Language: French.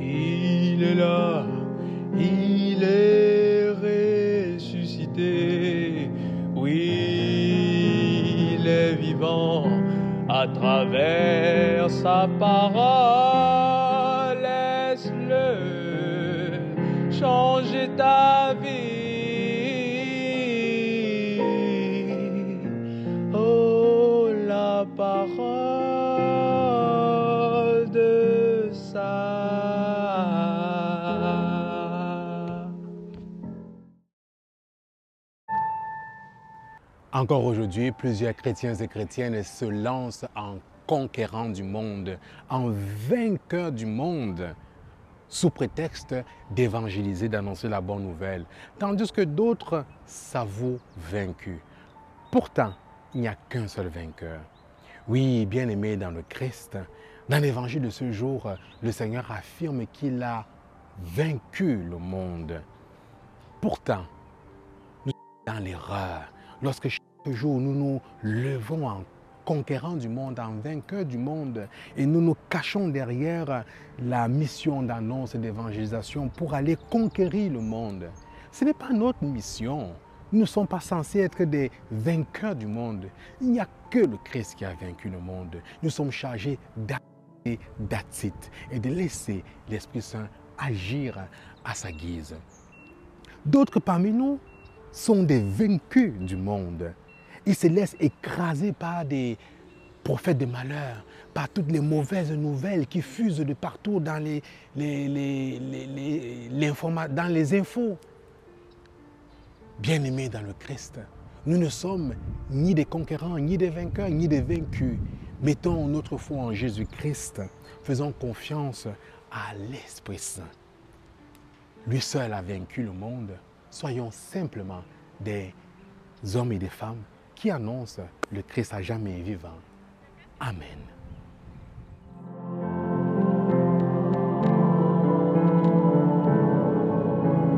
Il est là, il est ressuscité. Oui, il est vivant à travers sa parole. Laisse-le changer ta vie. Encore aujourd'hui, plusieurs chrétiens et chrétiennes se lancent en conquérant du monde, en vainqueur du monde, sous prétexte d'évangéliser, d'annoncer la bonne nouvelle, tandis que d'autres s'avouent vaincus. Pourtant, il n'y a qu'un seul vainqueur. Oui, bien aimé dans le Christ, dans l'évangile de ce jour, le Seigneur affirme qu'il a vaincu le monde. Pourtant, nous sommes dans l'erreur lorsque chaque jour nous nous levons en conquérant du monde, en vainqueur du monde, et nous nous cachons derrière la mission d'annonce et d'évangélisation pour aller conquérir le monde. Ce n'est pas notre mission. Nous ne sommes pas censés être des vainqueurs du monde. Il n'y a que le Christ qui a vaincu le monde. Nous sommes chargés d'acter, d'atit et de laisser l'Esprit Saint agir à sa guise. D'autres parmi nous sont des vaincus du monde. Ils se laissent écraser par des prophètes de malheur, par toutes les mauvaises nouvelles qui fusent de partout dans les, les, les, les, dans les infos. Bien-aimés dans le Christ, nous ne sommes ni des conquérants, ni des vainqueurs, ni des vaincus. Mettons notre foi en Jésus-Christ. Faisons confiance à l'Esprit Saint. Lui seul a vaincu le monde. Soyons simplement des hommes et des femmes qui annoncent le Christ à jamais vivant. Amen.